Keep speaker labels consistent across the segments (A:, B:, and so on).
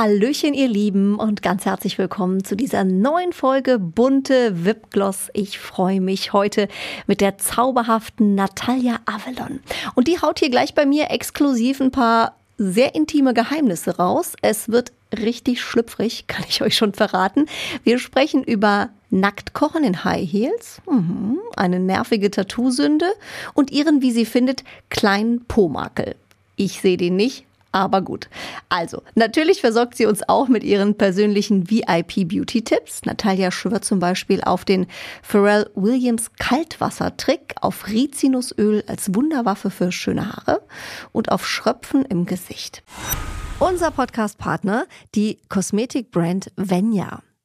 A: Hallöchen, ihr Lieben, und ganz herzlich willkommen zu dieser neuen Folge Bunte Wipgloss. Ich freue mich heute mit der zauberhaften Natalia Avalon. Und die haut hier gleich bei mir exklusiv ein paar sehr intime Geheimnisse raus. Es wird richtig schlüpfrig, kann ich euch schon verraten. Wir sprechen über Nacktkochen in High Heels, mhm, eine nervige Tattoo-Sünde und ihren, wie sie findet, kleinen Po-Makel. Ich sehe den nicht, aber gut. Also, natürlich versorgt sie uns auch mit ihren persönlichen VIP-Beauty-Tipps. Natalia schwört zum Beispiel auf den Pharrell Williams Kaltwassertrick, auf Rizinusöl als Wunderwaffe für schöne Haare und auf Schröpfen im Gesicht. Unser Podcast-Partner, die Kosmetikbrand Venya.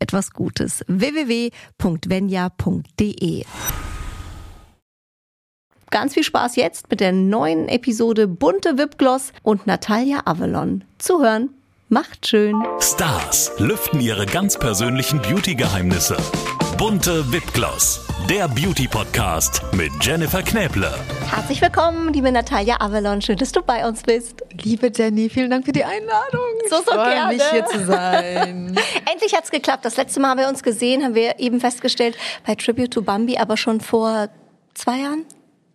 A: etwas Gutes. www.venya.de Ganz viel Spaß jetzt mit der neuen Episode Bunte Wipgloss und Natalia Avalon. Zuhören. Macht schön.
B: Stars lüften ihre ganz persönlichen Beauty-Geheimnisse. Bunte Wipgloss, der Beauty-Podcast mit Jennifer Knäble.
A: Herzlich willkommen, liebe Natalia Avalon. Schön, dass du bei uns bist.
C: Liebe Jenny, vielen Dank für die Einladung.
A: So, so
C: ich freue
A: gerne.
C: mich hier zu sein.
A: Endlich hat's geklappt. Das letzte Mal haben wir uns gesehen, haben wir eben festgestellt bei Tribute to Bambi, aber schon vor zwei Jahren.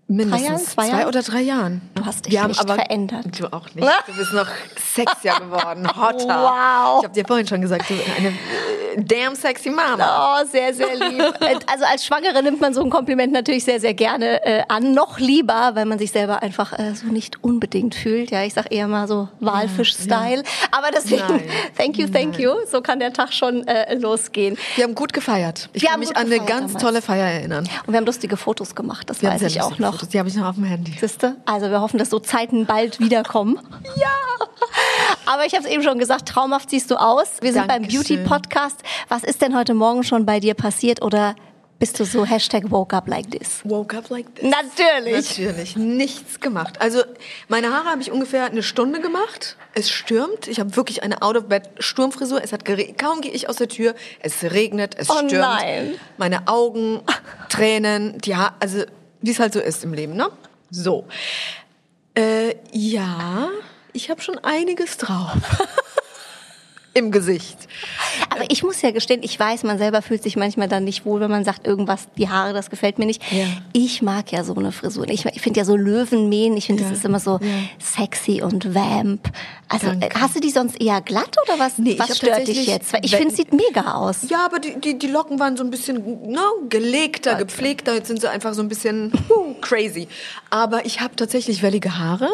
C: Mindestens
A: Jahren? Zwei
C: zwei, oder drei Jahren.
A: Du hast dich
C: Wir
A: nicht
C: aber,
A: verändert.
C: Du auch nicht. Du bist noch sexier geworden, hotter.
A: Wow.
C: Ich habe dir vorhin schon gesagt, du bist eine äh, damn sexy Mama.
A: Oh, sehr, sehr lieb. Also als Schwangere nimmt man so ein Kompliment natürlich sehr, sehr gerne äh, an. Noch lieber, weil man sich selber einfach äh, so nicht unbedingt fühlt. Ja, ich sag eher mal so Walfisch-Style. Aber deswegen,
C: Nein.
A: thank you, thank you. So kann der Tag schon äh, losgehen.
C: Wir haben gut gefeiert. Ich
A: Wir
C: kann mich an eine ganz
A: damals.
C: tolle Feier erinnern.
A: Und wir haben lustige Fotos gemacht, das
C: Wir
A: weiß ich auch
C: lustige
A: noch.
C: Die habe ich noch auf dem Handy.
A: Siehste? Also wir hoffen, dass so Zeiten bald wiederkommen. Ja! Aber ich habe es eben schon gesagt, traumhaft siehst du aus. Wir sind beim
C: Dankeschön.
A: Beauty-Podcast. Was ist denn heute Morgen schon bei dir passiert oder bist du so Hashtag woke up like this?
C: Woke up like this.
A: Natürlich.
C: Natürlich, nichts gemacht. Also meine Haare habe ich ungefähr eine Stunde gemacht. Es stürmt. Ich habe wirklich eine Out-of-Bed-Sturmfrisur. Es hat gere- kaum gehe ich aus der Tür. Es regnet, es
A: Oh
C: stürmt.
A: nein.
C: Meine Augen, Tränen, die ha also wie es halt so ist im Leben, ne? So. Äh, ja, ich habe schon einiges drauf. Im Gesicht.
A: Aber ich muss ja gestehen, ich weiß, man selber fühlt sich manchmal dann nicht wohl, wenn man sagt, irgendwas, die Haare, das gefällt mir nicht.
C: Ja.
A: Ich mag ja so eine Frisur. Ich, ich finde ja so Löwenmähen, ich finde,
C: Ja.
A: das ist immer so
C: Ja.
A: sexy und vamp. Also
C: Danke.
A: äh, hast du die sonst eher glatt oder was,
C: Nee,
A: was stört dich jetzt? Weil ich finde, es sieht mega aus.
C: Ja, aber die, die, die Locken waren so ein bisschen ne, gelegter, gepflegter. Jetzt sind sie einfach so ein bisschen crazy. Aber ich habe tatsächlich wellige Haare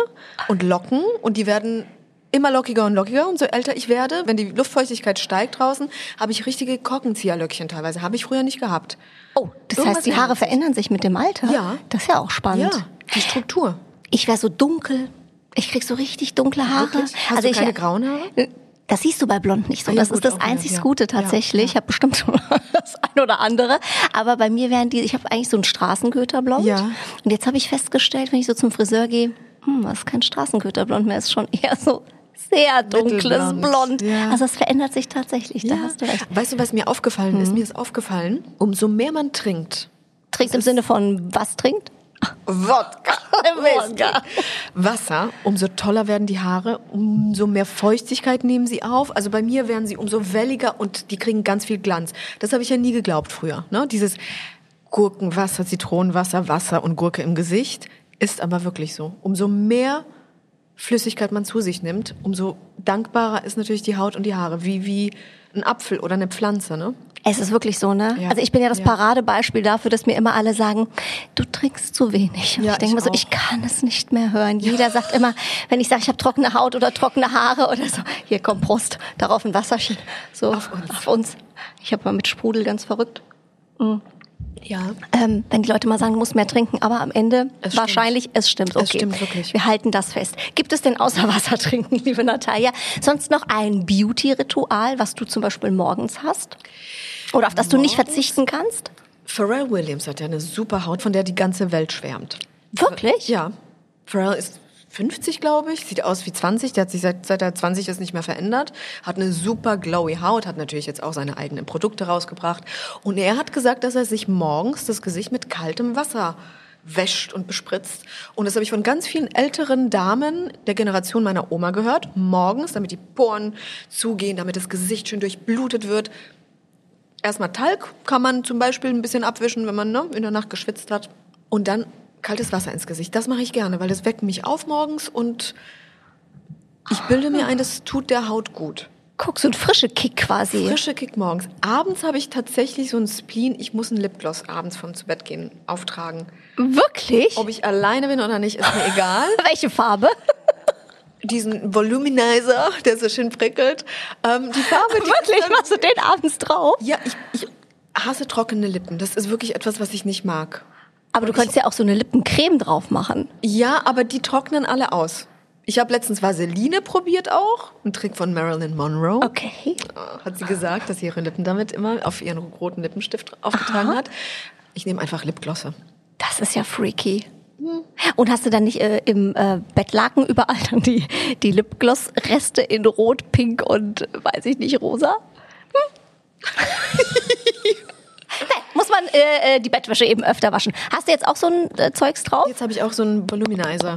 C: und Locken und die werden immer lockiger und lockiger. Und so älter ich werde, wenn die Luftfeuchtigkeit steigt draußen, habe ich richtige Korkenzieherlöckchen teilweise. Habe ich früher nicht gehabt.
A: Oh, das
C: Irgendwas
A: heißt, die Haare verändern sich mit dem Alter?
C: Ja.
A: Das ist ja auch spannend.
C: Ja, die Struktur.
A: Ich wäre so dunkel. Ich krieg so richtig dunkle Haare.
C: Wirklich? Hast du
A: ich,
C: keine grauen Haare?
A: Das siehst du bei Blond nicht so.
C: Ah, ja,
A: das
C: gut,
A: ist das einzig
C: ja.
A: Gute tatsächlich.
C: ja.
A: Ich habe bestimmt schon das ein oder andere. Aber bei mir wären die, ich habe eigentlich so ein Straßenköterblond.
C: Ja.
A: Und jetzt habe ich festgestellt, wenn ich so zum Friseur gehe, hm, das ist kein Straßenköterblond mehr, ist schon eher so sehr dunkles Blond.
C: ja.
A: Also es verändert sich tatsächlich, da hast du recht. Mhm.
C: Weißt du, was mir aufgefallen ist? Mir ist aufgefallen, umso mehr man trinkt,
A: Trinkt im Sinne von was trinkt?
C: Wodka.
A: Wodka.
C: Wasser, umso toller werden die Haare, umso mehr Feuchtigkeit nehmen sie auf. Also bei mir werden sie umso welliger und die kriegen ganz viel Glanz. Das habe ich ja nie geglaubt früher. Ne? Dieses Gurkenwasser, Zitronenwasser, Wasser und Gurke im Gesicht ist aber wirklich so. Umso mehr Flüssigkeit man zu sich nimmt, umso dankbarer ist natürlich die Haut und die Haare. Wie, wie ein Apfel oder eine Pflanze, ne?
A: Es ist wirklich so, ne?
C: Ja.
A: Also ich bin ja das
C: Ja.
A: Paradebeispiel dafür, dass mir immer alle sagen, du trinkst zu wenig. Und
C: Ja,
A: ich denke mir so, ich kann es nicht mehr hören. Jeder sagt immer, wenn ich sage, ich habe trockene Haut oder trockene Haare oder so, hier komm Prost, darauf ein Wasserchen. So
C: Auf uns.
A: Auf uns. Ich habe mal mit Sprudel ganz verrückt.
C: Ja.
A: Ähm, wenn die Leute mal sagen, du musst mehr trinken, aber am Ende
C: Es
A: wahrscheinlich, es stimmt. Okay.
C: Es stimmt wirklich.
A: Wir halten das fest. Gibt es denn außer Wasser trinken, liebe Natalia, sonst noch ein Beauty-Ritual, was du zum Beispiel morgens hast? Oder auf das du nicht
C: Morgens?
A: verzichten kannst?
C: Pharrell Williams hat ja eine super Haut, von der die ganze Welt schwärmt.
A: Wirklich?
C: Ja. Pharrell ist 50, glaube ich, sieht aus wie 20. Der hat sich seit, seit er 20 ist nicht mehr verändert. Hat eine super glowy Haut, hat natürlich jetzt auch seine eigenen Produkte rausgebracht. Und er hat gesagt, dass er sich morgens das Gesicht mit kaltem Wasser wäscht und bespritzt. Und das habe ich von ganz vielen älteren Damen der Generation meiner Oma gehört. Morgens, damit die Poren zugehen, damit das Gesicht schön durchblutet wird. Erstmal Talg kann man zum Beispiel ein bisschen abwischen, wenn man ne, in der Nacht geschwitzt hat. Und dann kaltes Wasser ins Gesicht. Das mache ich gerne, weil das weckt mich auf morgens und ich bilde mir ein, das tut der Haut gut.
A: Guck, so ein frische Kick quasi.
C: Frische Kick morgens. Abends habe ich tatsächlich so einen Spleen, ich muss einen Lipgloss abends vom zu Bett gehen auftragen.
A: Wirklich?
C: Ob ich alleine bin oder nicht, ist mir egal.
A: Welche Farbe?
C: Diesen Voluminizer, der so schön prickelt. Ähm, die Farbe, die
A: Wirklich? Machst du den abends drauf?
C: ja, ich, ich hasse trockene Lippen. Das ist wirklich etwas, was ich nicht mag.
A: Aber du könntest ja auch so eine Lippencreme drauf machen.
C: Ja, aber die trocknen alle aus. Ich habe letztens Vaseline probiert auch, ein Trick von Marilyn Monroe.
A: Okay.
C: Hat sie gesagt, dass sie ihre Lippen damit immer auf ihren roten Lippenstift aufgetragen hat. Ich nehme einfach Lipglosse.
A: Das ist ja freaky. Und hast du dann nicht äh, im äh, Bettlaken überall dann die, die Lipgloss-Reste in Rot, Pink und weiß ich nicht, rosa? Hm? muss man äh, äh, die Bettwäsche eben öfter waschen. Hast du jetzt auch so ein äh, Zeugs drauf?
C: Jetzt habe ich auch so einen Voluminizer.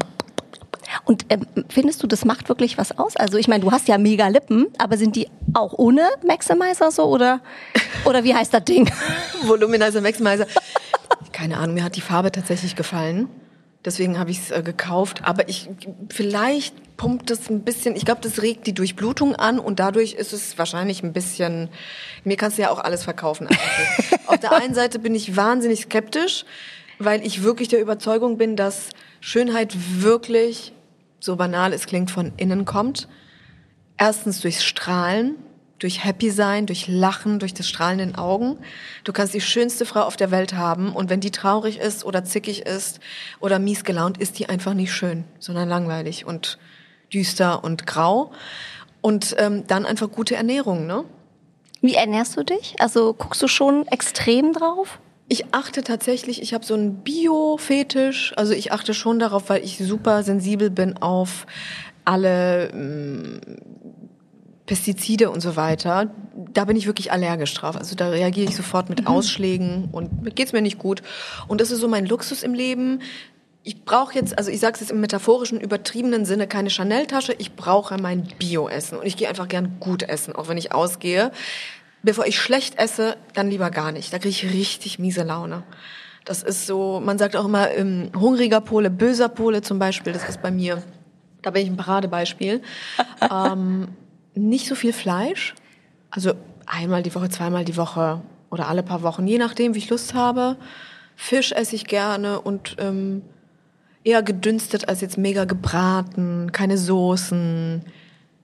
A: Und ähm, findest du, das macht wirklich was aus? Also ich meine, du hast ja mega Lippen, aber sind die auch ohne Maximizer so oder oder wie heißt das Ding?
C: Voluminizer, Maximizer. Keine Ahnung, mir hat die Farbe tatsächlich gefallen. Deswegen habe ich es äh, gekauft. Aber ich vielleicht pumpt es ein bisschen. Ich glaube, das regt die Durchblutung an und dadurch ist es wahrscheinlich ein bisschen. Mir kannst du ja auch alles verkaufen. Auf der einen Seite bin ich wahnsinnig skeptisch, weil ich wirklich der Überzeugung bin, dass Schönheit wirklich, so banal es klingt, von innen kommt. Erstens durchs Strahlen, durch Happy sein, durch Lachen, durch das Strahlen in den Augen. Du kannst die schönste Frau auf der Welt haben und wenn die traurig ist oder zickig ist oder mies gelaunt, ist die einfach nicht schön, sondern langweilig und düster und grau. Und ähm, dann einfach gute Ernährung, ne?
A: Wie ernährst du dich? Also guckst du schon extrem drauf?
C: Ich achte tatsächlich, ich habe so einen Bio-Fetisch. Also ich achte schon darauf, weil ich super sensibel bin auf alle ähm, Pestizide und so weiter. Da bin ich wirklich allergisch drauf. Also da reagiere ich sofort mit Ausschlägen und geht's mir nicht gut. Und das ist so mein Luxus im Leben. Ich brauche jetzt, also ich sage es jetzt im metaphorischen, übertriebenen Sinne, keine Chanel-Tasche. Ich brauche mein Bio-Essen. Und ich gehe einfach gern gut essen, auch wenn ich ausgehe. Bevor ich schlecht esse, dann lieber gar nicht. Da kriege ich richtig miese Laune. Das ist so, man sagt auch immer, ähm, hungriger Pole, böser Pole zum Beispiel, das ist bei mir. Da bin ich ein Paradebeispiel. ähm, nicht so viel Fleisch. Also einmal die Woche, zweimal die Woche oder alle paar Wochen, je nachdem, wie ich Lust habe. Fisch esse ich gerne und ähm, eher gedünstet als jetzt mega gebraten, keine Soßen,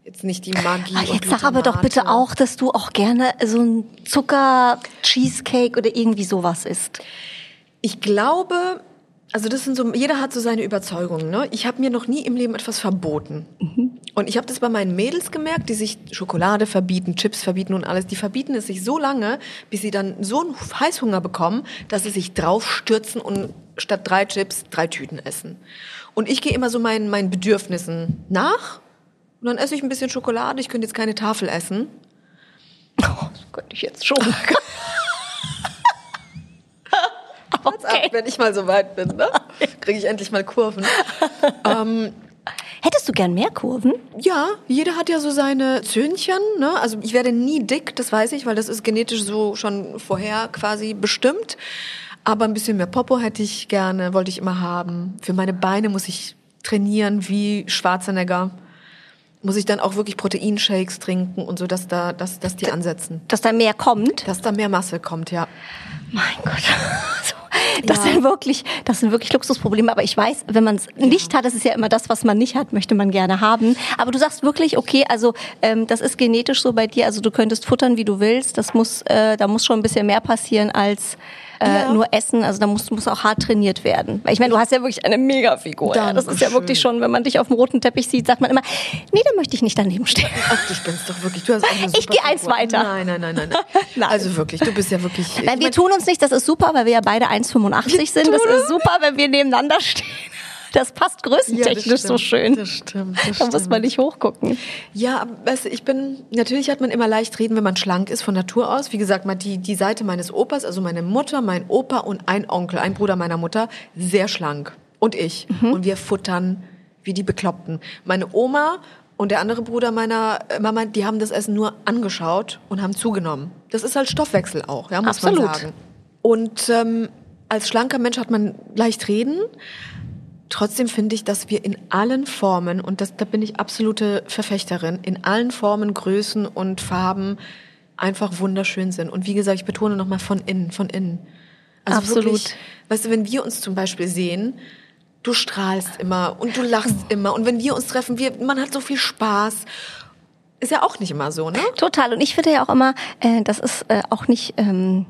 C: jetzt nicht die Magie.
A: Ach, jetzt sag aber doch bitte auch, dass du auch gerne so ein Zucker-Cheesecake oder irgendwie sowas isst.
C: Ich glaube, also das sind so, jeder hat so seine Überzeugungen. Ne? Ich habe mir noch nie im Leben etwas verboten. Und ich habe das bei meinen Mädels gemerkt, die sich Schokolade verbieten, Chips verbieten und alles. Die verbieten es sich so lange, bis sie dann so einen Heißhunger bekommen, dass sie sich draufstürzen und statt drei Chips drei Tüten essen. Und ich gehe immer so meinen, meinen Bedürfnissen nach. Und dann esse ich ein bisschen Schokolade. Ich könnte jetzt keine Tafel essen.
A: Oh, das könnte ich jetzt schon.
C: Wart's ab, wenn ich mal so weit bin, ne? kriege ich endlich mal Kurven. ähm,
A: Hättest du gern mehr Kurven?
C: Ja, jeder hat ja so seine Zöhnchen. Ne? Also ich werde nie dick, das weiß ich, weil das ist genetisch so schon vorher quasi bestimmt. Aber ein bisschen mehr Popo hätte ich gerne, wollte ich immer haben. Für meine Beine muss ich trainieren wie Schwarzenegger. muss ich dann auch wirklich Proteinshakes trinken und so, dass da, dass, dass die ansetzen.
A: Dass da mehr kommt.
C: Dass da mehr Masse kommt, ja.
A: Mein Gott. Das ja. sind wirklich, das sind wirklich Luxusprobleme. Aber ich weiß, wenn man es nicht hat, das ist ja immer das, was man nicht hat, möchte man gerne haben. Aber du sagst wirklich, okay, also ähm, das ist genetisch so bei dir. Also du könntest futtern, wie du willst. Das muss, äh, da muss schon ein bisschen mehr passieren als äh, nur essen. Also da muss, muss auch hart trainiert werden. Weil ich meine, du hast ja wirklich eine Mega-Figur. Ja. Das ist ja wirklich schon, wenn man dich auf dem roten Teppich sieht, sagt man immer, nee, da möchte ich nicht daneben stehen.
C: Ach, du spinnst doch wirklich. Du hast auch eine
A: ich gehe eins weiter.
C: Nein, nein, nein, nein, nein. Also wirklich, du bist ja wirklich.
A: Nein, wir tun uns nicht, das ist super, weil wir ja beide 1,85 sind. Das ist super, wenn wir nebeneinander stehen. Das passt größentechnisch ja, das so schön. Das stimmt. Das da muss man nicht hochgucken.
C: Ja, weißt du, ich bin, natürlich hat man immer leicht reden, wenn man schlank ist von Natur aus. Wie gesagt, mal die, die Seite meines Opas, also meine Mutter, mein Opa und ein Onkel, ein Bruder meiner Mutter, sehr schlank. Und ich. Mhm. Und wir futtern wie die Bekloppten. Meine Oma und der andere Bruder meiner Mama, die haben das Essen nur angeschaut und haben zugenommen. Das ist halt Stoffwechsel auch, ja, muss Absolut. man sagen. Und ähm, als schlanker Mensch hat man leicht reden, Trotzdem finde ich, dass wir in allen Formen, und das, da bin ich absolute Verfechterin, in allen Formen, Größen und Farben einfach wunderschön sind. Und wie gesagt, ich betone nochmal von innen, von innen.
A: Also Absolut. Wirklich,
C: weißt du, wenn wir uns zum Beispiel sehen, du strahlst immer und du lachst immer. Und wenn wir uns treffen, wir, man hat so viel Spaß. Ist ja auch nicht immer so, ne?
A: Total. Und ich finde ja auch immer, äh, das ist äh, auch nicht ähm,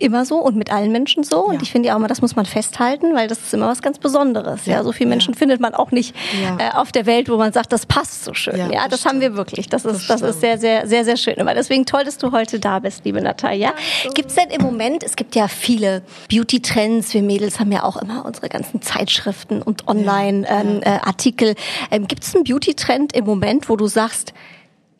A: immer so und mit allen Menschen so. Und ich finde ja auch immer, das muss man festhalten, weil das ist immer was ganz Besonderes. Ja, ja so viele Menschen ja. findet man auch nicht äh, auf der Welt, wo man sagt, das passt so schön. Ja, das, das haben wir wirklich. Das ist, das, das ist sehr, sehr, sehr, sehr schön. Aber deswegen toll, dass du heute da bist, liebe Natalia. Gibt es denn im Moment, es gibt ja viele Beauty-Trends, wir Mädels haben ja auch immer unsere ganzen Zeitschriften und Online-Artikel. Ähm, äh, ähm, Gibt es einen Beauty-Trend im Moment, wo du sagst,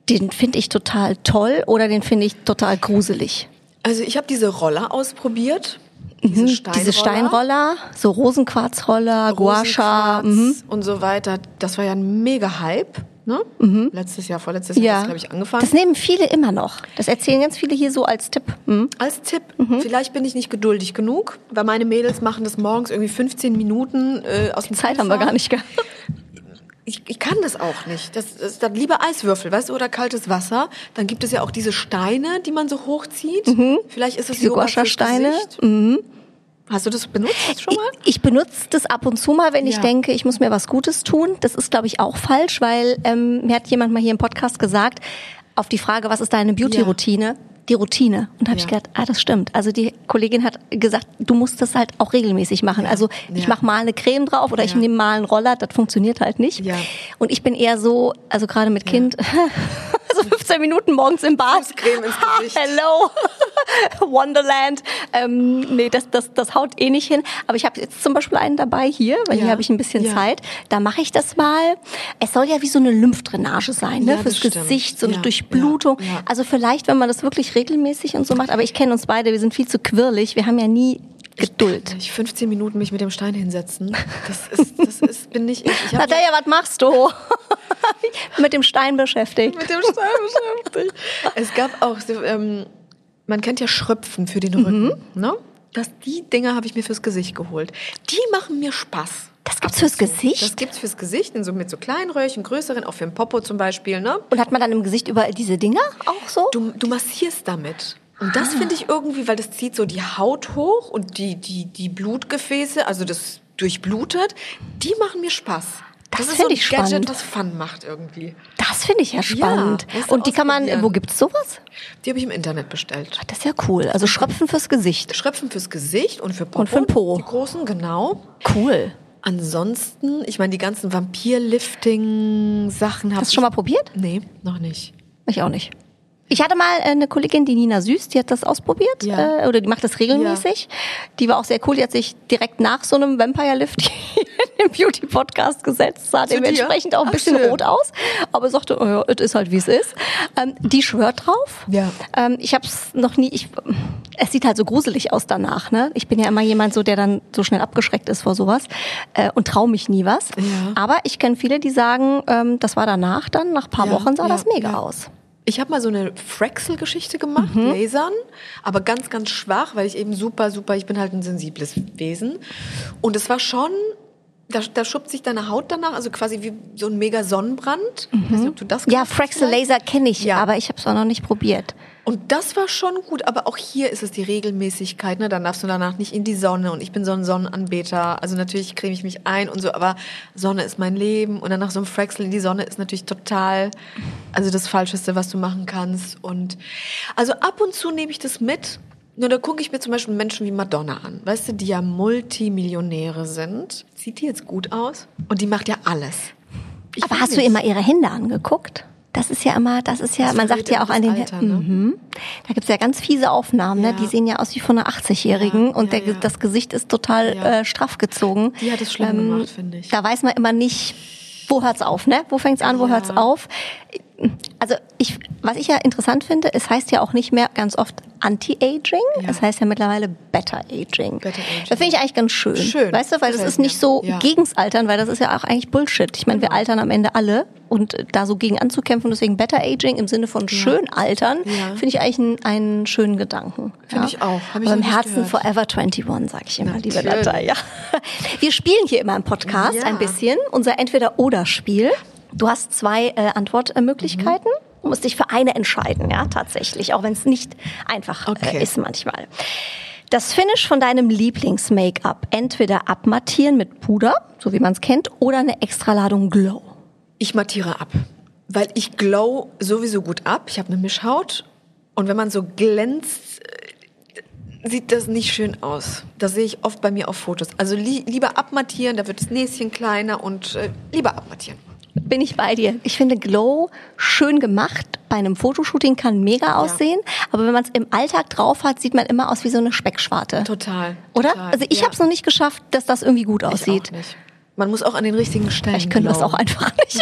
A: den finde ich total toll oder den finde ich total gruselig?
C: Also ich habe diese Roller ausprobiert. Diese,
A: mhm, Steinroller. diese Steinroller, so Rosenquarzroller, Guasha mhm.
C: und so weiter. Das war ja ein mega Hype. Ne? Mhm. Letztes Jahr, vorletztes Jahr ja. glaube ich, angefangen.
A: Das nehmen viele immer noch. Das erzählen ganz viele hier so als Tipp. Mhm.
C: Als Tipp. Mhm. Vielleicht bin ich nicht geduldig genug, weil meine Mädels machen das morgens irgendwie 15 Minuten äh, aus dem
A: Zeit haben wir gar nicht gehabt
C: ich, ich kann das auch nicht. Das, das dann lieber Eiswürfel, weißt du, oder kaltes Wasser. Dann gibt es ja auch diese Steine, die man so hochzieht. Mhm. Vielleicht ist es
A: diese Goscha-Steine. Mhm.
C: Hast du das benutzt schon mal?
A: Ich, ich benutze das ab und zu mal, wenn ja. ich denke, ich muss mir was Gutes tun. Das ist, glaube ich, auch falsch, weil ähm, mir hat jemand mal hier im Podcast gesagt, auf die Frage, was ist deine Beauty-Routine? Ja die Routine. Und da habe ja. ich gedacht, ah, das stimmt. Also die Kollegin hat gesagt, du musst das halt auch regelmäßig machen. Ja. Also ich ja. mache mal eine Creme drauf oder ich nehme mal einen Roller, das funktioniert halt nicht. Und ich bin eher so, also gerade mit Kind, also 15 Minuten morgens im Bad.
C: Fußcreme ins Gesicht.
A: Hello, Wonderland. Ähm, nee, das, das, das haut eh nicht hin. Aber ich habe jetzt zum Beispiel einen dabei hier, weil hier habe ich ein bisschen Zeit. Da mache ich das mal. Es soll ja wie so eine Lymphdrainage sein, ne? Fürs Gesicht, so eine Durchblutung. Also vielleicht, wenn man das wirklich regelmäßig und so macht. Aber ich kenne uns beide, wir sind viel zu quirlig. Wir haben ja nie Geduld.
C: Ich 15 Minuten mich mit dem Stein hinsetzen. Das ist, das ist, bin nicht ich. ich
A: Natalia, was machst du? mit dem Stein beschäftigt.
C: Mit dem Stein beschäftigt. es gab auch, so, ähm, man kennt ja Schröpfen für den Rücken, mhm. ne? Das, die Dinger habe ich mir fürs Gesicht geholt. Die machen mir Spaß.
A: Das gibt's fürs Gesicht?
C: Das gibt's fürs Gesicht, in so, mit so kleinen Röhrchen, größeren, auch für den Popo zum Beispiel. Ne?
A: Und hat man dann im Gesicht überall diese Dinger auch so?
C: Du, du massierst damit. Und das ah. finde ich irgendwie, weil das zieht so die Haut hoch und die, die, die Blutgefäße, also das durchblutet, die machen mir Spaß.
A: Das, das finde so ich Gadget, spannend.
C: das Fun macht irgendwie.
A: Das finde ich ja spannend. Ja, und die kann man, wo gibt's sowas?
C: Die habe ich im Internet bestellt.
A: Ach, das ist ja cool. Also Schröpfen fürs Gesicht.
C: Schröpfen fürs Gesicht und für Popo.
A: Und für den Po.
C: Die großen, genau.
A: Cool.
C: Ansonsten, ich meine, die ganzen Vampir-Lifting-Sachen habe
A: Hast du schon mal probiert?
C: Nee, noch nicht.
A: Ich auch nicht. Ich hatte mal äh, eine Kollegin, die Nina Süß, die hat das ausprobiert ja. äh, oder die macht das regelmäßig. Ja. Die war auch sehr cool. Die hat sich direkt nach so einem Vampire Lift in den Beauty Podcast gesetzt. Sah dementsprechend auch ein Ach, bisschen schön. rot aus, aber sagte, oh ja, es ist halt wie es ist. Ähm, die schwört drauf.
C: Ja.
A: Ähm, ich habe es noch nie. Ich, es sieht halt so gruselig aus danach. Ne? Ich bin ja immer jemand so, der dann so schnell abgeschreckt ist vor sowas äh, und traue mich nie was. Ja. Aber ich kenne viele, die sagen, ähm, das war danach dann. Nach paar Wochen sah das mega aus.
C: Ich habe mal so eine Fraxel-Geschichte gemacht, mhm. Lasern, aber ganz, ganz schwach, weil ich eben super, super, ich bin halt ein sensibles Wesen. Und es war schon da, da schuppt sich deine Haut danach, also quasi wie so ein mega Sonnenbrand. Ich weiß nicht, ob du das
A: Ja,
C: kennst
A: Fraxel
C: vielleicht.
A: Laser kenne ich,
C: Ja.
A: aber ich habe es auch noch nicht probiert.
C: Und das war schon gut, aber auch hier ist es die Regelmäßigkeit, ne? Dann darfst du danach nicht in die Sonne und ich bin so ein Sonnenanbeter. Also natürlich creme ich mich ein und so, aber Sonne ist mein Leben und dann nach so einem Fraxel in die Sonne ist natürlich total, also das Falscheste, was du machen kannst. Und also ab und zu nehme ich das mit. Nur da gucke ich mir zum Beispiel Menschen wie Madonna an, weißt du, die ja Multimillionäre sind. Sieht die jetzt gut aus? Und die macht ja alles. Ich
A: aber hast du
C: nicht.
A: immer ihre Hände angeguckt? Das ist ja immer, das ist ja,
C: Das
A: man sagt ja auch an den
C: Alter, ne?
A: Mhm. Da gibt's ja ganz fiese Aufnahmen, ne?
C: Ja.
A: die sehen ja aus wie von einer 80-Jährigen
C: Ja,
A: und der, das Gesicht ist total
C: Ja.
A: äh, straff gezogen.
C: Die hat es schlimm gemacht, finde ich.
A: Da weiß man immer nicht, wo hört's auf, ne? Wo fängt's an, wo hört's auf? Also ich, was ich ja interessant finde, es heißt ja auch nicht mehr ganz oft Anti-Aging,
C: Ja.
A: es heißt ja mittlerweile Better-Aging.
C: Better Aging.
A: Das finde ich eigentlich ganz schön.
C: Schön.
A: Weißt du, weil das
C: Gefällt
A: ist nicht so
C: Ja.
A: gegens Altern, weil das ist ja auch eigentlich Bullshit. Ich meine, wir
C: Genau.
A: altern am Ende alle und da so gegen anzukämpfen, deswegen Better Aging im Sinne von schön altern,
C: Ja.
A: finde ich eigentlich einen, einen schönen Gedanken.
C: Finde ich auch. Hab ich
A: Aber im Herzen
C: gehört.
A: Forever 21, sage ich immer, liebe
C: Natürlich.
A: Natalia. Wir spielen hier immer im Podcast
C: Ja.
A: ein bisschen unser Entweder-Oder-Spiel. Du hast zwei äh, Antwortmöglichkeiten. Du musst dich für eine entscheiden, ja, tatsächlich, auch wenn es nicht einfach äh,
C: Okay.
A: ist manchmal. Das Finish von deinem Lieblings-Make-up entweder abmattieren mit Puder, so wie man es kennt, oder eine Extraladung Glow.
C: Ich mattiere ab, weil ich glow sowieso gut ab. Ich habe eine Mischhaut und wenn man so glänzt, äh, sieht das nicht schön aus. Das sehe ich oft bei mir auf Fotos. Also li lieber abmattieren, da wird das Näschen kleiner und äh, lieber abmattieren.
A: Bin ich bei dir. Ich finde Glow schön gemacht. Bei einem Fotoshooting kann mega aussehen, aber wenn man es im Alltag drauf hat, sieht man immer aus wie so eine Speckschwarte.
C: Total.
A: Oder?
C: total.
A: Also ich
C: Ja.
A: habe es noch nicht geschafft, dass das irgendwie gut
C: Ich
A: aussieht.
C: Man muss auch an den richtigen Stellen.
A: Können wir es auch einfach nicht.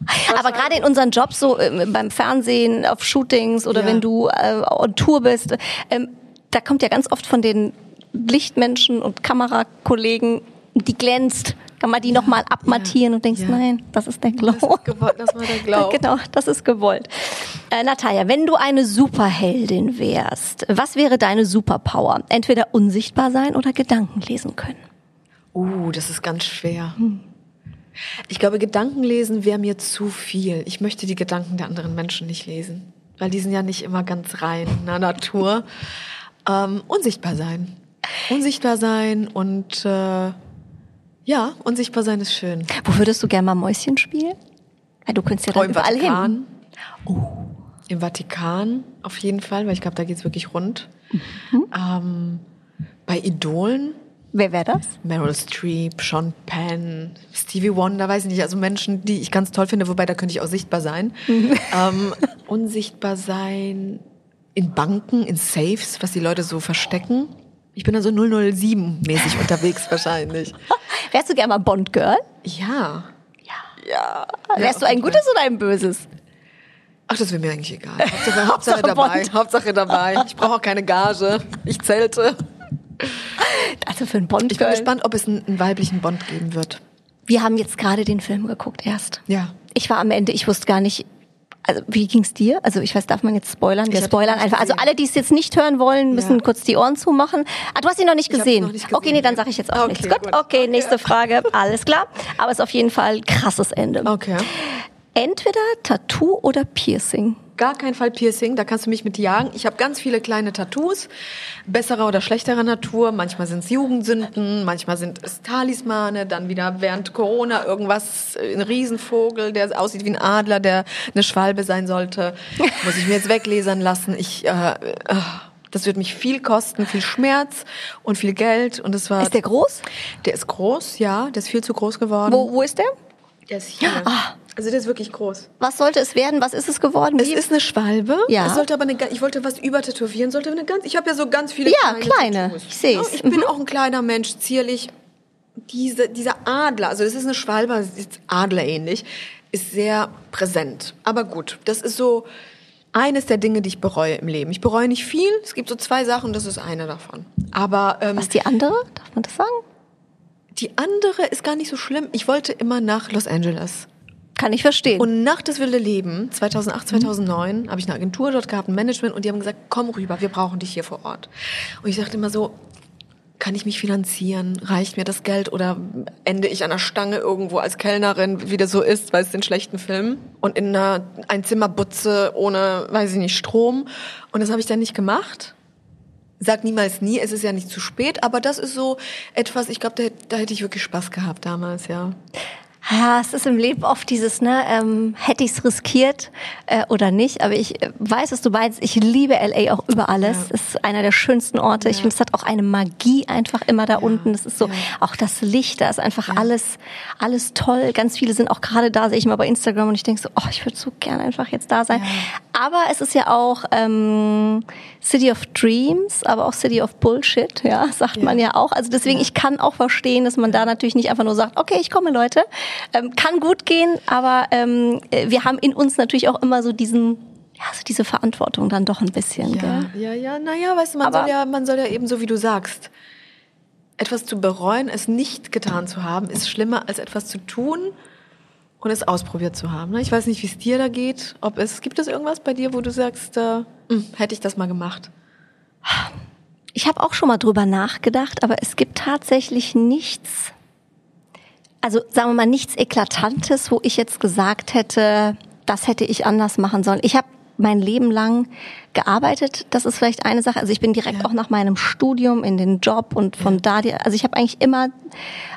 A: Aber gerade in unseren Jobs, so ähm, beim Fernsehen, auf Shootings oder
C: Ja.
A: wenn du äh, on Tour bist, ähm, da kommt ja ganz oft von den Lichtmenschen und Kamerakollegen, die glänzt. Kann man die noch nochmal abmattieren
C: ja,
A: und denkst,
C: ja.
A: nein, das ist der Glow.
C: Das ist gewollt, das war der Glow.
A: Genau, das ist gewollt. Äh, Natalia, wenn du eine Superheldin wärst, was wäre deine Superpower? Entweder unsichtbar sein oder Gedanken lesen können.
C: Uh, das ist ganz schwer. Ich glaube, Gedankenlesen wäre mir zu viel. Ich möchte die Gedanken der anderen Menschen nicht lesen, weil die sind ja nicht immer ganz rein in der Natur. Ähm, unsichtbar sein. Unsichtbar sein und äh, ja, unsichtbar sein ist schön.
A: Wo würdest du gerne mal Mäuschen spielen? Ja, du könntest ja
C: Oh,
A: dann
C: im
A: überall
C: Vatikan.
A: hin.
C: Im Vatikan auf jeden Fall, weil ich glaube, da geht's wirklich rund. Ähm, bei Idolen
A: Wer wäre das?
C: Meryl Streep, Sean Penn, Stevie Wonder, weiß ich nicht, also Menschen, die ich ganz toll finde, wobei da könnte ich auch sichtbar sein. ähm, unsichtbar sein in Banken, in Safes, was die Leute so verstecken. Ich bin da so 007-mäßig unterwegs wahrscheinlich.
A: Wärst du gerne mal Bond-Girl?
C: Ja. Ja.
A: Wärst du
C: auf
A: ein gutes oder ein böses?
C: Ach, das wäre mir eigentlich egal. Hauptsache, Hauptsache dabei.
A: Bond.
C: Hauptsache dabei. Ich brauche auch keine Gage. Ich zelte.
A: Also für ein
C: Ich bin gespannt, ob es einen, einen weiblichen Bond geben wird.
A: Wir haben jetzt gerade den Film geguckt erst.
C: Ja.
A: Ich war am Ende, ich wusste gar nicht, also wie ging's dir? Also ich weiß, darf man jetzt spoilern? Wir spoilern einfach. Also alle, die es jetzt nicht hören wollen, müssen
C: Ja.
A: kurz die Ohren zumachen. Ah, du hast ihn noch nicht gesehen.
C: noch nicht gesehen,
A: Okay, nee, dann sage ich jetzt auch
C: Okay,
A: nichts. Gut,
C: gut.
A: okay, nächste Frage. Alles klar. Aber es ist auf jeden Fall ein krasses Ende.
C: Okay.
A: Entweder Tattoo oder Piercing.
C: Gar kein Fall Piercing, da kannst du mich mit jagen. Ich habe ganz viele kleine Tattoos, besserer oder schlechterer Natur. Manchmal sind es Jugendsünden, manchmal sind es Talismane, dann wieder während Corona irgendwas, äh, ein Riesenvogel, der aussieht wie ein Adler, der eine Schwalbe sein sollte. Muss ich mir jetzt weglesern lassen. Ich, äh, äh, das wird mich viel kosten, viel Schmerz und viel Geld. Und es war.
A: Ist der groß?
C: Der ist groß, ja. Der ist viel zu groß geworden.
A: Wo, wo ist der?
C: Der ist hier.
A: Ah.
C: Also der ist wirklich groß.
A: Was sollte es werden? Was ist es geworden?
C: Es
A: Wie-
C: ist eine Schwalbe.
A: Ja.
C: Es sollte aber eine, ich wollte was übertätowieren, sollte eine ganz, ich habe ja so ganz viele
A: Ja,
C: kleine,
A: kleine. Ich seh's.
C: Ja, ich bin auch ein kleiner Mensch, zierlich. Diese, dieser Adler, also das ist eine Schwalbe, das ist adlerähnlich, ist sehr präsent. Aber gut, das ist so eines der Dinge, die ich bereue im Leben. Ich bereue nicht viel. Es gibt so zwei Sachen, das ist eine davon. Aber ähm,
A: Was die andere? Darf man das sagen?
C: Die andere ist gar nicht so schlimm. Ich wollte immer nach Los Angeles.
A: Kann ich verstehen.
C: Und nach das wilde Leben, 2008, 2009, habe ich eine Agentur dort gehabt, ein Management, und die haben gesagt, komm rüber, wir brauchen dich hier vor Ort. Und ich dachte immer so, kann ich mich finanzieren? Reicht mir das Geld oder ende ich an der Stange irgendwo als Kellnerin, wie das so ist, weil es in schlechten Filmen und in einer, ein Zimmer butze ohne, weiß ich nicht, Strom. Und das habe ich dann nicht gemacht. Sag niemals nie, es ist ja nicht zu spät, aber das ist so etwas, ich glaube, da, da hätte ich wirklich Spaß gehabt damals, ja.
A: Ja, es ist im Leben oft dieses, ne, ähm, hätte ich es riskiert äh, oder nicht. Aber ich äh, weiß, was du meinst. Ich liebe LA auch über alles. Ja. Es ist einer der schönsten Orte. Ja. Ich finde, es hat auch eine Magie einfach immer da ja. unten. Es ist so, auch das Licht, da ist einfach alles, alles toll. Ganz viele sind auch gerade da, sehe ich mal bei Instagram und ich denke so, oh, ich würde so gerne einfach jetzt da sein. Aber es ist ja auch ähm, City of Dreams, aber auch City of Bullshit, ja, sagt man ja auch. Also deswegen, ich kann auch verstehen, dass man da natürlich nicht einfach nur sagt, okay, ich komme, Leute. Ähm, kann gut gehen, aber ähm, wir haben in uns natürlich auch immer so diesen ja, so diese Verantwortung dann doch ein bisschen.
C: Ja,
A: gell?
C: ja, ja, naja, weißt du, man aber soll ja, man soll ja eben so wie du sagst, etwas zu bereuen, es nicht getan zu haben, ist schlimmer als etwas zu tun und es ausprobiert zu haben. Ne? Ich weiß nicht, wie es dir da geht. Ob es gibt es irgendwas bei dir, wo du sagst, äh, hm, hätte ich das mal gemacht?
A: Ich habe auch schon mal drüber nachgedacht, aber es gibt tatsächlich nichts, also sagen wir mal nichts Eklatantes, wo ich jetzt gesagt hätte, das hätte ich anders machen sollen. Ich habe mein Leben lang gearbeitet. Das ist vielleicht eine Sache. Also ich bin direkt ja. auch nach meinem Studium in den Job und von ja. da, also ich habe eigentlich immer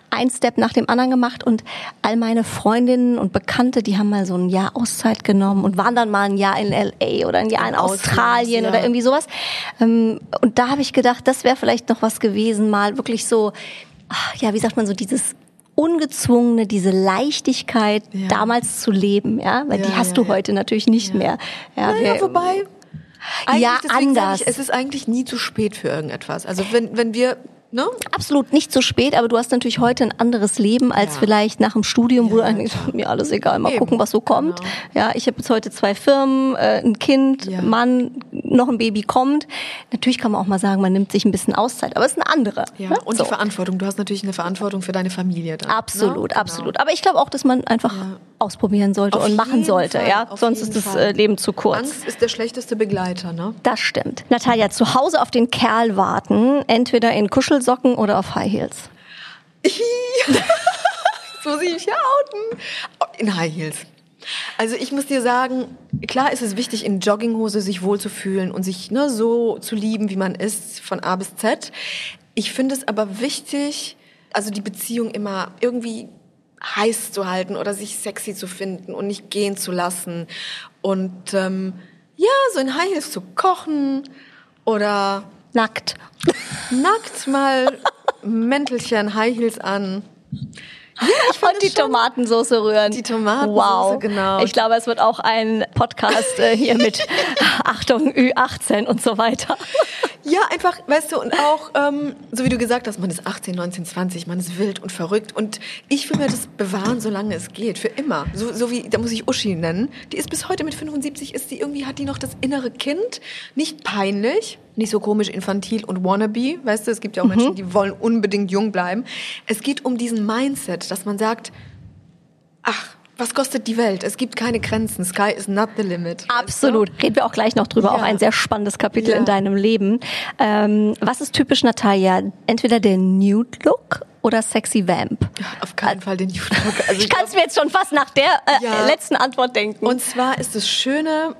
A: ein Step nach dem anderen gemacht und all meine Freundinnen und Bekannte, die haben mal so ein Jahr Auszeit genommen und waren dann mal ein Jahr in LA oder ein Jahr in, in Australien ja. oder irgendwie sowas. Ähm, und da habe ich gedacht, das wäre vielleicht noch was gewesen, mal wirklich so, ja, wie sagt man so, dieses ungezwungene, diese Leichtigkeit ja. damals zu leben, ja, weil ja, die hast du heute natürlich nicht mehr.
C: Ja, naja, wir, wobei ja anders. Ich, es ist eigentlich nie zu spät für irgendetwas. Also wenn wenn wir Ne?
A: Absolut nicht zu spät, aber du hast natürlich heute ein anderes Leben als ja. vielleicht nach dem Studium, ja, wo du eigentlich mir alles egal, mal Eben. gucken, was so kommt. Genau. Ja, ich habe jetzt heute zwei Firmen, äh, ein Kind, ja. Mann, noch ein Baby kommt. Natürlich kann man auch mal sagen, man nimmt sich ein bisschen Auszeit, aber es ist eine andere.
C: Ja. Ne? Und so. die Verantwortung. Du hast natürlich eine Verantwortung für deine Familie. Dann,
A: absolut, ne? absolut. Genau. Aber ich glaube auch, dass man einfach ausprobieren sollte Auf und machen sollte. Fall. Ja, Auf sonst ist das Fall. Äh, Leben zu kurz.
C: Angst ist der schlechteste Begleiter. Ne?
A: Das stimmt. Natalia, zu Hause auf den Kerl warten, entweder in Kuschelsocken oder auf High Heels.
C: so sehe ich ja outen. In High Heels. Also ich muss dir sagen, klar ist es wichtig, in Jogginghose sich wohlzufühlen und sich ne, so zu lieben, wie man ist, von A bis Z. Ich finde es aber wichtig, also die Beziehung immer irgendwie heiß zu halten oder sich sexy zu finden und nicht gehen zu lassen. Und ähm, ja, so in High Heels zu kochen oder
A: nackt.
C: Nackt mal Mäntelchen, High Heels an.
A: Ja, und die Tomatensauce rühren.
C: Die Tomatensauce, wow. genau.
A: Ich glaube, es wird auch ein Podcast äh, hier mit Achtung Ü18 und so weiter.
C: Ja, einfach, weißt du, und auch, ähm, so wie du gesagt hast, man ist 18, 19, 20, man ist wild und verrückt. Und ich will mir das bewahren, solange es geht, für immer. So, so wie, da muss ich Uschi nennen. Die ist bis heute mit 75, ist die irgendwie, hat die noch das innere Kind. Nicht peinlich, nicht so komisch infantil und wannabe. Weißt du, es gibt ja auch mhm. Menschen, die wollen unbedingt jung bleiben. Es geht um diesen Mindset, dass man sagt, ach, was kostet die Welt? Es gibt keine Grenzen. Sky is not the limit.
A: Absolut. Du? Reden wir auch gleich noch drüber. Ja. Auch ein sehr spannendes Kapitel ja. in deinem Leben. Ähm, was ist typisch Natalia? Entweder der Nude Look oder Sexy Vamp?
C: Auf keinen Fall den Nude Look.
A: Also ich, ich kann es mir jetzt schon fast nach der äh, ja. letzten Antwort denken.
C: Und zwar ist das Schöne,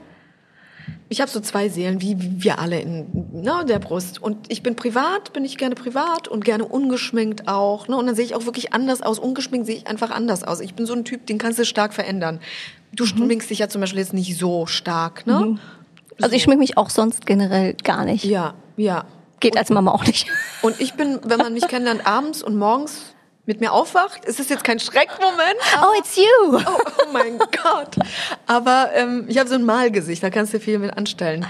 C: ich habe so zwei Seelen, wie wir alle in ne, der Brust. Und ich bin privat, bin ich gerne privat und gerne ungeschminkt auch. Ne? Und dann sehe ich auch wirklich anders aus. Ungeschminkt sehe ich einfach anders aus. Ich bin so ein Typ, den kannst du stark verändern. Du mhm. schminkst dich ja zum Beispiel jetzt nicht so stark. Ne? Mhm.
A: Also so. ich schmink mich auch sonst generell gar nicht.
C: Ja, ja.
A: Geht und, als Mama auch nicht.
C: Und ich bin, wenn man mich kennenlernt, abends und morgens mit mir aufwacht. Es ist jetzt kein Schreckmoment.
A: Oh, it's you.
C: Oh, oh mein Gott. Aber ähm, ich habe so ein Malgesicht, da kannst du viel mit anstellen.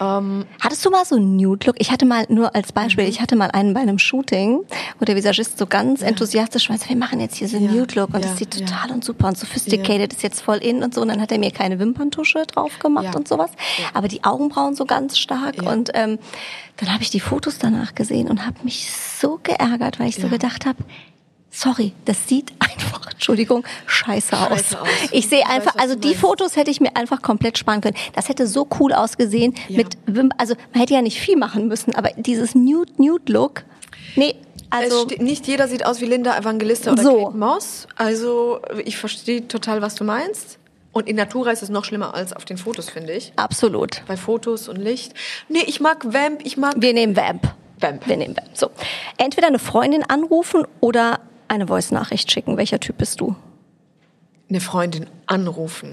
A: Ähm, Hattest du mal so einen Nude-Look? Ich hatte mal, nur als Beispiel, mhm. ich hatte mal einen bei einem Shooting, wo der Visagist so ganz ja. enthusiastisch war, wir machen jetzt hier so einen ja. Nude-Look und ja. das sieht total und super und sophisticated, ist jetzt voll in und so. Und dann hat er mir keine Wimperntusche drauf gemacht und sowas. Aber die Augenbrauen so ganz stark und ähm, dann habe ich die Fotos danach gesehen und habe mich so geärgert, weil ich so gedacht habe, Sorry, das sieht einfach, Entschuldigung, scheiße aus.
C: Scheiße aus.
A: Ich sehe
C: Ich weiß,
A: einfach,
C: was
A: also die
C: meinst.
A: Fotos hätte ich mir einfach komplett sparen können. Das hätte so cool ausgesehen
C: Ja.
A: mit also man hätte ja nicht viel machen müssen, aber dieses Nude Nude Look. Nee, also
C: nicht jeder sieht aus wie Linda Evangelista oder
A: So.
C: Kate Moss. Also ich verstehe total, was du meinst. Und in Natura ist es noch schlimmer als auf den Fotos, finde ich.
A: absolut.
C: Bei Fotos und Licht. Nee, ich mag Vamp, ich mag
A: Wir nehmen Vamp.
C: Vamp.
A: Wir nehmen Vamp. So. Entweder eine Freundin anrufen oder eine Voice-Nachricht schicken. Welcher Typ bist du?
C: eine Freundin anrufen.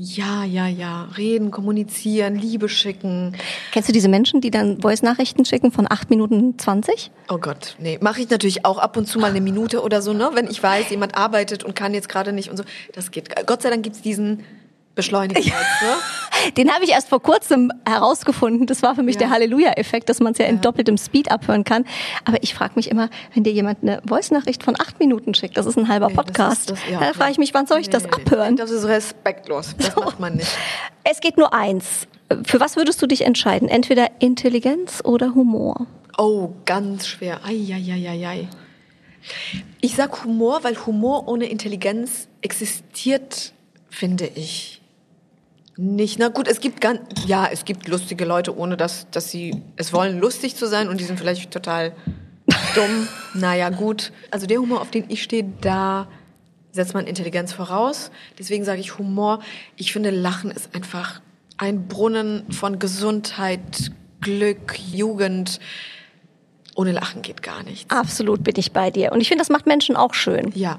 C: Ja, ja, ja. Reden, kommunizieren, Liebe schicken.
A: Kennst du diese Menschen, die dann Voice-Nachrichten schicken von 8 Minuten 20?
C: Oh Gott, nee. Mache ich natürlich auch ab und zu mal eine Minute oder so, ne? Wenn ich weiß, jemand arbeitet und kann jetzt gerade nicht und so. Das geht. Gott sei Dank gibt's diesen Beschleuniger, ne?
A: Den habe ich erst vor kurzem herausgefunden. Das war für mich
C: Ja.
A: der Halleluja-Effekt, dass man es ja in doppeltem Speed abhören kann. Aber ich frage mich immer, wenn dir jemand eine Voice-Nachricht von acht Minuten schickt, das ist ein halber
C: Nee,
A: Podcast,
C: das- ja,
A: da
C: klar.
A: frage ich mich, wann soll ich
C: Nee,
A: das abhören?
C: Das ist respektlos. Das macht man nicht.
A: Es geht nur eins. Für was würdest du dich entscheiden? Entweder Intelligenz oder Humor?
C: Oh, ganz schwer. Eieieiei. Ich sag Humor, weil Humor ohne Intelligenz existiert, finde ich. Nicht. Na gut, es gibt ganz, ja, es gibt lustige Leute, ohne dass, dass sie es wollen, lustig zu sein und die sind vielleicht total dumm. naja, gut. Also der Humor, auf den ich stehe, da setzt man Intelligenz voraus. Deswegen sage ich Humor. Ich finde, Lachen ist einfach ein Brunnen von Gesundheit, Glück, Jugend. Ohne Lachen geht gar nichts.
A: Absolut bin ich bei dir. Und ich finde, das macht Menschen auch schön.
C: Ja.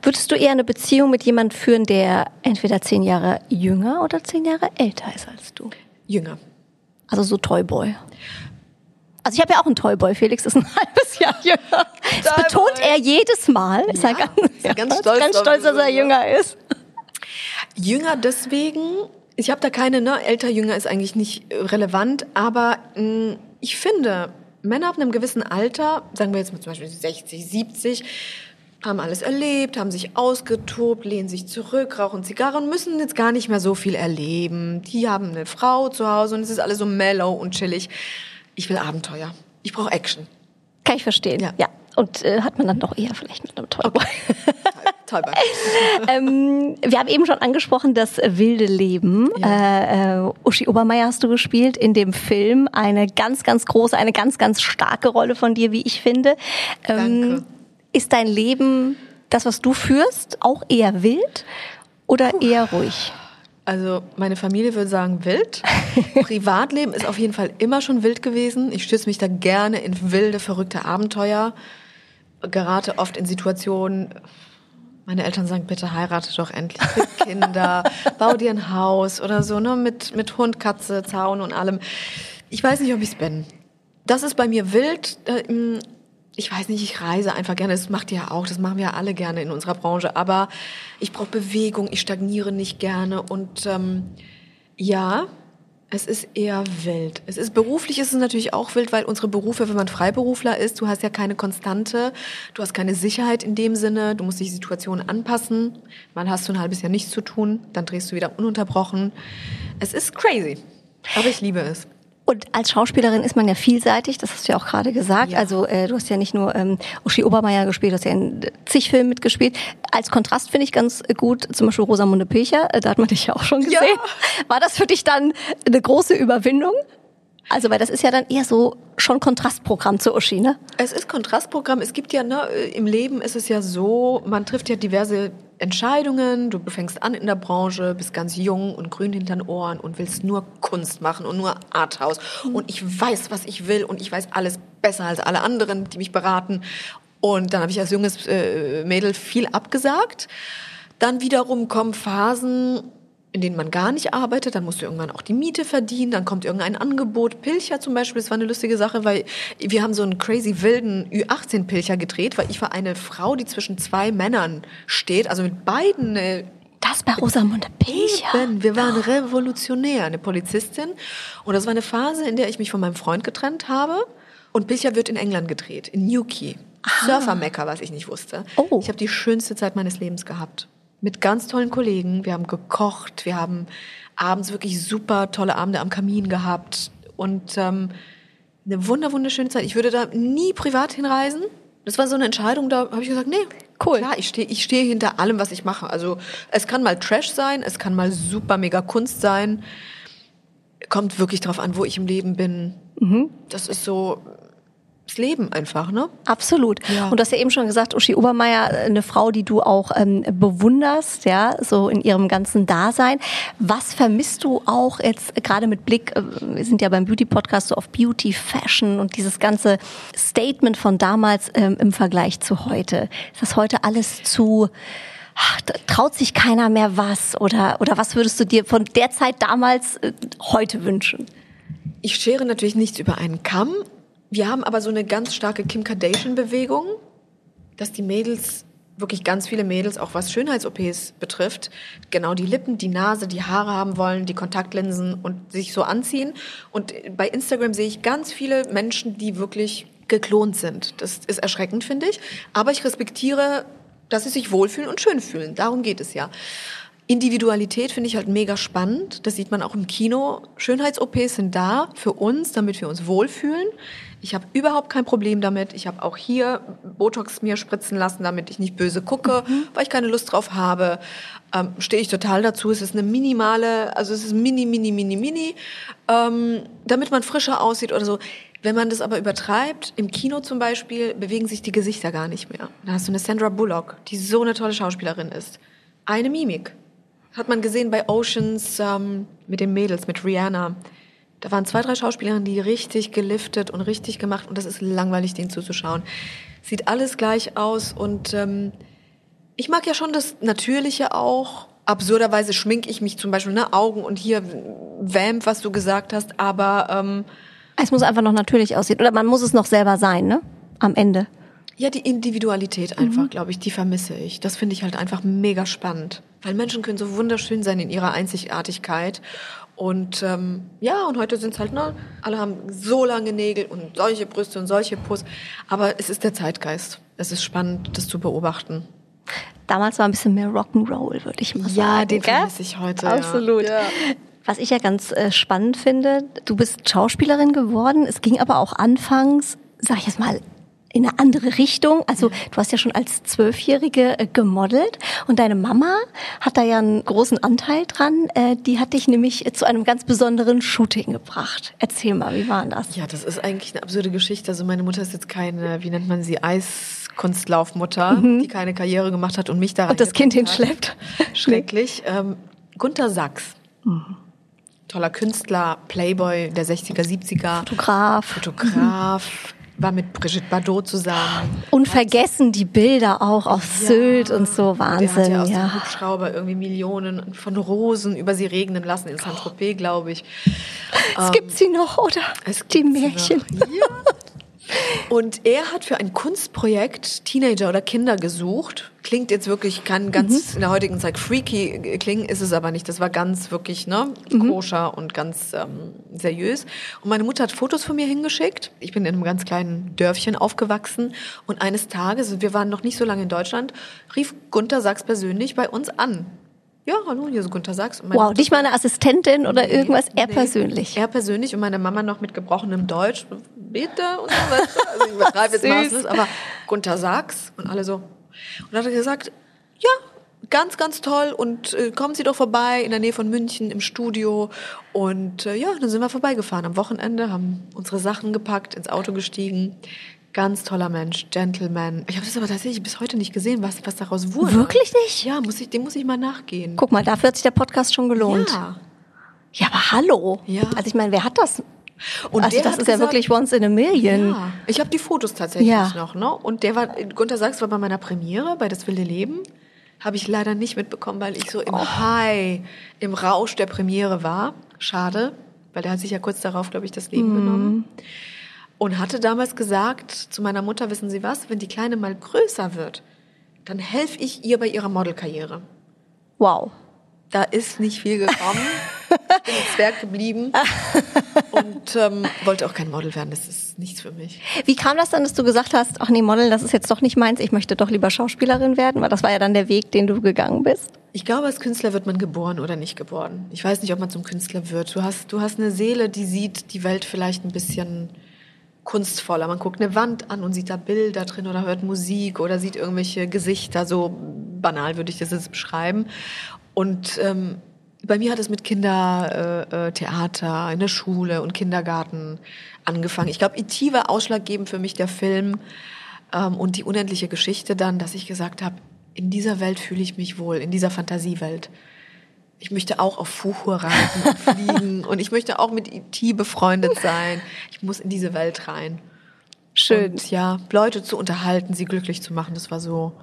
A: Würdest du eher eine Beziehung mit jemandem führen, der entweder zehn Jahre jünger oder zehn Jahre älter ist als du?
C: Jünger.
A: Also so Toyboy. Also ich habe ja auch einen Toyboy. Felix ist ein halbes Jahr jünger. Das betont er jedes Mal. Ist er
C: Ja,
A: ganz,
C: ist er ganz stolz
A: ganz stolz, dass er
C: ja.
A: jünger ist.
C: Jünger deswegen, ich habe da keine, ne, älter, jünger ist eigentlich nicht relevant, aber mh, ich finde, Männer ab einem gewissen Alter, sagen wir jetzt mal zum Beispiel 60, 70, haben alles erlebt, haben sich ausgetobt, lehnen sich zurück, rauchen Zigarre und müssen jetzt gar nicht mehr so viel erleben. Die haben eine Frau zu Hause und es ist alles so mellow und chillig. Ich will Abenteuer. Ich brauche Action.
A: Kann ich verstehen. Ja.
C: Ja.
A: Und äh, hat man dann doch eher vielleicht mit einem Toyboy.
C: Toll.
A: ähm, wir haben eben schon angesprochen, das wilde Leben. Äh, äh, Uschi Obermeier hast du gespielt in dem Film. Eine ganz, ganz große, eine ganz, ganz starke Rolle von dir, wie ich finde. Ähm,
C: Danke.
A: Ist dein Leben, das, was du führst, auch eher wild oder eher ruhig?
C: Also meine Familie würde sagen wild. Privatleben ist auf jeden Fall immer schon wild gewesen. Ich stürze mich da gerne in wilde, verrückte Abenteuer. Gerate oft in Situationen. Meine Eltern sagen, bitte heirate doch endlich, krieg Kinder, bau dir ein Haus oder so, ne, mit, mit Hund, Katze, Zaun und allem. Ich weiß nicht, ob ich's bin. Das ist bei mir wild. Äh, Ich weiß nicht, ich reise einfach gerne. Das macht ihr ja auch, das machen wir ja alle gerne in unserer Branche. Aber ich brauche Bewegung, ich stagniere nicht gerne. Und ähm, ja, es ist eher wild. Es ist beruflich ist es natürlich auch wild, weil unsere Berufe, wenn man Freiberufler ist, du hast ja keine Konstante, du hast keine Sicherheit in dem Sinne, du musst dich Situationen anpassen. Mal hast du ein halbes Jahr nichts zu tun, dann drehst du wieder ununterbrochen. Es ist crazy, aber ich liebe es.
A: Und als Schauspielerin ist man ja vielseitig, das hast du ja auch gerade gesagt.
C: Ja.
A: Also äh, du hast ja nicht nur ähm, Uschi Obermeier gespielt, du hast ja in zig Filmen mitgespielt. Als Kontrast finde ich ganz gut, zum Beispiel Rosamunde Pilcher, äh, da hat man dich ja auch schon gesehen.
C: Ja.
A: War das für dich dann eine große Überwindung? Also, weil das ist ja dann eher so schon Kontrastprogramm zu Uschi, ne?
C: Es ist Kontrastprogramm. Es gibt ja, ne, im Leben ist es ja so, man trifft ja diverse Entscheidungen. Du fängst an in der Branche, bist ganz jung und grün hinter den Ohren und willst nur Kunst machen und nur Arthouse. Und ich weiß, was ich will und ich weiß alles besser als alle anderen, die mich beraten. Und dann habe ich als junges äh, Mädel viel abgesagt. Dann wiederum kommen Phasen, in denen man gar nicht arbeitet, dann musst du irgendwann auch die Miete verdienen, dann kommt irgendein Angebot. Pilcher zum Beispiel, das war eine lustige Sache, weil wir haben so einen crazy wilden Ü18-Pilcher gedreht, weil ich war eine Frau, die zwischen zwei Männern steht, also mit beiden eine
A: Das bei Rosamunde Pilcher.
C: Eben, wir waren revolutionär, eine Polizistin. Und das war eine Phase, in der ich mich von meinem Freund getrennt habe. Und Pilcher wird in England gedreht, in Newquay. Surfer-Mekka, was ich nicht wusste.
A: Oh.
C: Ich habe die schönste Zeit meines Lebens gehabt. Mit ganz tollen Kollegen. Wir haben gekocht, wir haben abends wirklich super tolle Abende am Kamin gehabt. Und ähm, eine wunder, wunderschöne Zeit. Ich würde da nie privat hinreisen. Das war so eine Entscheidung, da habe ich gesagt, nee,
A: Cool.
C: Klar, ich stehe ich steh hinter allem, was ich mache. Also es kann mal Trash sein, es kann mal super mega Kunst sein. Kommt wirklich drauf an, wo ich im Leben bin.
A: Mhm.
C: Das ist so das Leben einfach, ne?
A: Absolut.
C: Ja.
A: Und du hast ja eben schon gesagt, Uschi Obermeier, eine Frau, die du auch ähm, bewunderst, ja, so in ihrem ganzen Dasein. Was vermisst du auch jetzt gerade mit Blick, äh, wir sind ja beim Beauty-Podcast so auf Beauty, Fashion und dieses ganze Statement von damals ähm, im Vergleich zu heute? Ist das heute alles zu, ach, traut sich keiner mehr was? Oder, oder was würdest du dir von der Zeit damals äh, heute wünschen?
C: Ich schere natürlich nichts über einen Kamm. Wir haben aber so eine ganz starke Kim Kardashian-Bewegung, dass die Mädels, wirklich ganz viele Mädels, auch was Schönheits-OPs betrifft, genau die Lippen, die Nase, die Haare haben wollen, die Kontaktlinsen und sich so anziehen. Und bei Instagram sehe ich ganz viele Menschen, die wirklich geklont sind. Das ist erschreckend, finde ich. Aber ich respektiere, dass sie sich wohlfühlen und schön fühlen. Darum geht es ja. Individualität finde ich halt mega spannend. Das sieht man auch im Kino. Schönheits-OPs sind da für uns, damit wir uns wohlfühlen. Ich habe überhaupt kein Problem damit. Ich habe auch hier Botox mir spritzen lassen, damit ich nicht böse gucke, weil ich keine Lust drauf habe. Ähm, Stehe ich total dazu. Es ist eine minimale, also es ist mini, mini, mini, mini, ähm, damit man frischer aussieht oder so. Wenn man das aber übertreibt, im Kino zum Beispiel, bewegen sich die Gesichter gar nicht mehr. Da hast du eine Sandra Bullock, die so eine tolle Schauspielerin ist. Eine Mimik. Hat man gesehen bei Oceans ähm, mit den Mädels, mit Rihanna. Da waren zwei, drei Schauspielerinnen, die richtig geliftet und richtig gemacht und das ist langweilig, denen zuzuschauen. Sieht alles gleich aus und ähm, ich mag ja schon das Natürliche auch. Absurderweise schmink ich mich zum Beispiel, ne, Augen und hier Vamp, was du gesagt hast, aber ähm,
A: Es muss einfach noch natürlich aussehen. Oder man muss es noch selber sein, ne? Am Ende.
C: Ja, die Individualität einfach, glaube ich, die vermisse ich. Das finde ich halt einfach mega spannend. Weil Menschen können so wunderschön sein in ihrer Einzigartigkeit. Und ähm, ja, und heute sind es halt, ne, alle haben so lange Nägel und solche Brüste und solche Puss. Aber es ist der Zeitgeist. Es ist spannend, das zu beobachten.
A: Damals war ein bisschen mehr Rock'n'Roll, würde ich mal sagen.
C: Ja, den vermisse ich heute. ja.
A: Absolut.
C: Ja.
A: Was ich ja ganz äh, spannend finde, du bist Schauspielerin geworden. Es ging aber auch anfangs, sag ich jetzt mal, in eine andere Richtung. Also du hast ja schon als Zwölfjährige äh, gemodelt und deine Mama hat da ja einen großen Anteil dran. Äh, die hat dich nämlich äh, zu einem ganz besonderen Shooting gebracht. Erzähl mal, wie war denn das?
C: Ja, das ist eigentlich eine absurde Geschichte. Also meine Mutter ist jetzt keine, wie nennt man sie, Eiskunstlaufmutter, die keine Karriere gemacht hat und mich
A: Mhm. Und das Kind
C: hat.
A: hinschleppt.
C: Schrecklich. Ähm, Gunther Sachs. Toller Künstler, Playboy der 60er, 70er.
A: Fotograf.
C: Fotograf. War mit Brigitte Bardot zusammen.
A: Unvergessen die Bilder auch auf Sylt und so.
C: Der hat ja
A: Wahnsinn,
C: aus dem. Hubschrauber irgendwie Millionen von Rosen über sie regnen lassen in Saint-Tropez, glaube ich.
A: Es gibt sie noch, oder?
C: Es
A: die Märchen.
C: Ja. Und er hat für ein Kunstprojekt Teenager oder Kinder gesucht. Klingt jetzt wirklich, kann ganz in der heutigen Zeit freaky klingen, ist es aber nicht. Das war ganz wirklich ne, koscher und ganz ähm, seriös. Und meine Mutter hat Fotos von mir hingeschickt. Ich bin in einem ganz kleinen Dörfchen aufgewachsen. Und eines Tages, wir waren noch nicht so lange in Deutschland, rief Gunther Sachs persönlich bei uns an. Ja, hallo, hier ist Gunther Sachs. Und meine
A: Wow, nicht mal eine Assistentin oder
C: Nee,
A: irgendwas, er
C: nee.
A: persönlich.
C: Er persönlich und meine Mama noch mit gebrochenem Deutsch. Bitte und so weiter. Also ich übertreibe jetzt maßlos, aber Gunther Sachs und alle so. Und dann hat er gesagt, ja, ganz, ganz toll und äh, kommen Sie doch vorbei in der Nähe von München im Studio. Und äh, ja, dann sind wir vorbeigefahren am Wochenende, haben unsere Sachen gepackt, ins Auto gestiegen. Ganz toller Mensch, Gentleman. Ich habe das aber tatsächlich bis heute nicht gesehen, was, was daraus wurde.
A: Wirklich nicht?
C: Ja, muss ich, dem muss ich mal nachgehen.
A: Guck mal, dafür hat sich der Podcast schon gelohnt.
C: Ja.
A: Ja, aber hallo.
C: Ja.
A: Also ich meine, wer hat das?
C: Und
A: also
C: der
A: das ist ja
C: gesagt-
A: wirklich once in a million.
C: Ja, ich habe die Fotos tatsächlich
A: Ja.
C: noch, ne? Und der war, Gunther Sachs war bei meiner Premiere bei Das wilde Leben. Habe ich leider nicht mitbekommen, weil ich so im
A: Oh.
C: High, im Rausch der Premiere war. Schade, weil der hat sich ja kurz darauf, glaube ich, das Leben
A: Mhm.
C: genommen. Und hatte damals gesagt zu meiner Mutter, wissen Sie was, wenn die Kleine mal größer wird, dann helfe ich ihr bei ihrer Modelkarriere.
A: Wow.
C: Da ist nicht viel gekommen. Ich bin ein Zwerg geblieben und ähm, wollte auch kein Model werden. Das ist nichts für mich.
A: Wie kam das dann, dass du gesagt hast, ach nee, Modeln, das ist jetzt doch nicht meins, ich möchte doch lieber Schauspielerin werden? Weil das war ja dann der Weg, den du gegangen bist.
C: Ich glaube, als Künstler wird man geboren oder nicht geboren. Ich weiß nicht, ob man zum Künstler wird. Du hast, du hast eine Seele, die sieht die Welt vielleicht ein bisschen kunstvoller. Man guckt eine Wand an und sieht da Bilder drin oder hört Musik oder sieht irgendwelche Gesichter. So banal würde ich das jetzt beschreiben. Und ähm, bei mir hat es mit Kindertheater äh, in der Schule und Kindergarten angefangen. Ich glaube, IT war ausschlaggebend für mich der Film ähm, und die unendliche Geschichte dann, dass ich gesagt habe, in dieser Welt fühle ich mich wohl, in dieser Fantasiewelt. Ich möchte auch auf Fuchur reiten und fliegen und ich möchte auch mit IT befreundet sein. Ich muss in diese Welt rein.
A: Schön.
C: Und ja, Leute zu unterhalten, sie glücklich zu machen, das war so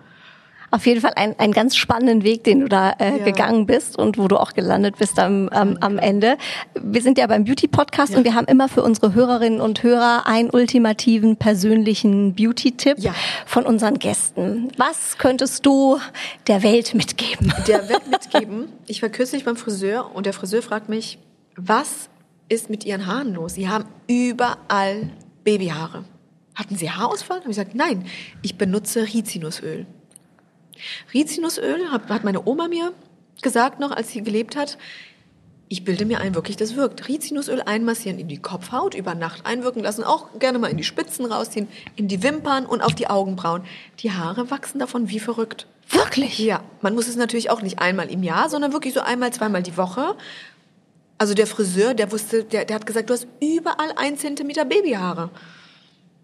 A: auf jeden Fall ein, ein ganz spannenden Weg, den du da äh, ja. gegangen bist und wo du auch gelandet bist am, am, am Ende. Wir sind ja beim Beauty Podcast ja. und wir haben immer für unsere Hörerinnen und Hörer einen ultimativen persönlichen Beauty-Tipp ja. von unseren Gästen. Was könntest du der Welt mitgeben?
C: Der Welt mitgeben. Ich war kürzlich beim Friseur und der Friseur fragt mich, was ist mit ihren Haaren los? Sie haben überall Babyhaare. Hatten Sie Haarausfall? Habe ich gesagt, nein, ich benutze Rizinusöl. Rizinusöl hat, meine Oma mir gesagt noch, als sie gelebt hat. Ich bilde mir ein, wirklich, das wirkt. Rizinusöl einmassieren in die Kopfhaut, über Nacht einwirken lassen, auch gerne mal in die Spitzen rausziehen, in die Wimpern und auf die Augenbrauen. Die Haare wachsen davon wie verrückt.
A: Wirklich?
C: Ja. Man muss es natürlich auch nicht einmal im Jahr, sondern wirklich so einmal, zweimal die Woche. Also der Friseur, der wusste, der, der hat gesagt, du hast überall ein Zentimeter Babyhaare.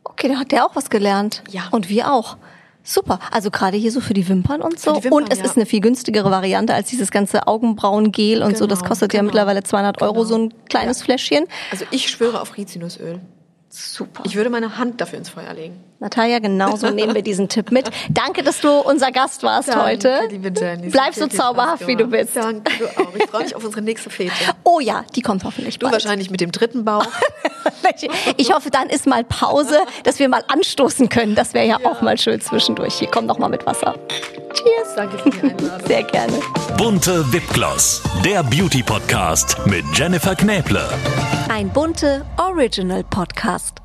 A: Okay, da hat der auch was gelernt.
C: Ja.
A: Und wir auch. Super. Also gerade hier so für die Wimpern und so.
C: Wimpern,
A: und es
C: ja.
A: ist eine viel günstigere Variante als dieses ganze Augenbrauengel und so. Das
C: Genau,
A: kostet ja
C: genau.
A: mittlerweile 200 Euro,
C: Genau.
A: so ein kleines
C: Ja.
A: Fläschchen.
C: Also ich schwöre auf Rizinusöl.
A: Super.
C: Ich würde meine Hand dafür ins Feuer legen.
A: Natalia, genauso nehmen wir diesen Tipp mit. Danke, dass du unser Gast warst heute.
C: liebe Jenny.
A: Bleib so zauberhaft, wie du bist.
C: Danke, du auch. Ich freue mich auf unsere nächste Fete.
A: Oh ja, die kommt hoffentlich
C: Du
A: bald.
C: wahrscheinlich mit dem dritten Bauch.
A: Ich hoffe, dann ist mal Pause, dass wir mal anstoßen können. Das wäre ja, auch mal schön zwischendurch. Hier, komm doch mal mit Wasser. Cheers.
C: Danke für die Einladung.
A: Sehr gerne.
B: Bunte Wipgloss, der Beauty Podcast mit Jennifer Knäble.
A: Ein bunte Original Podcast.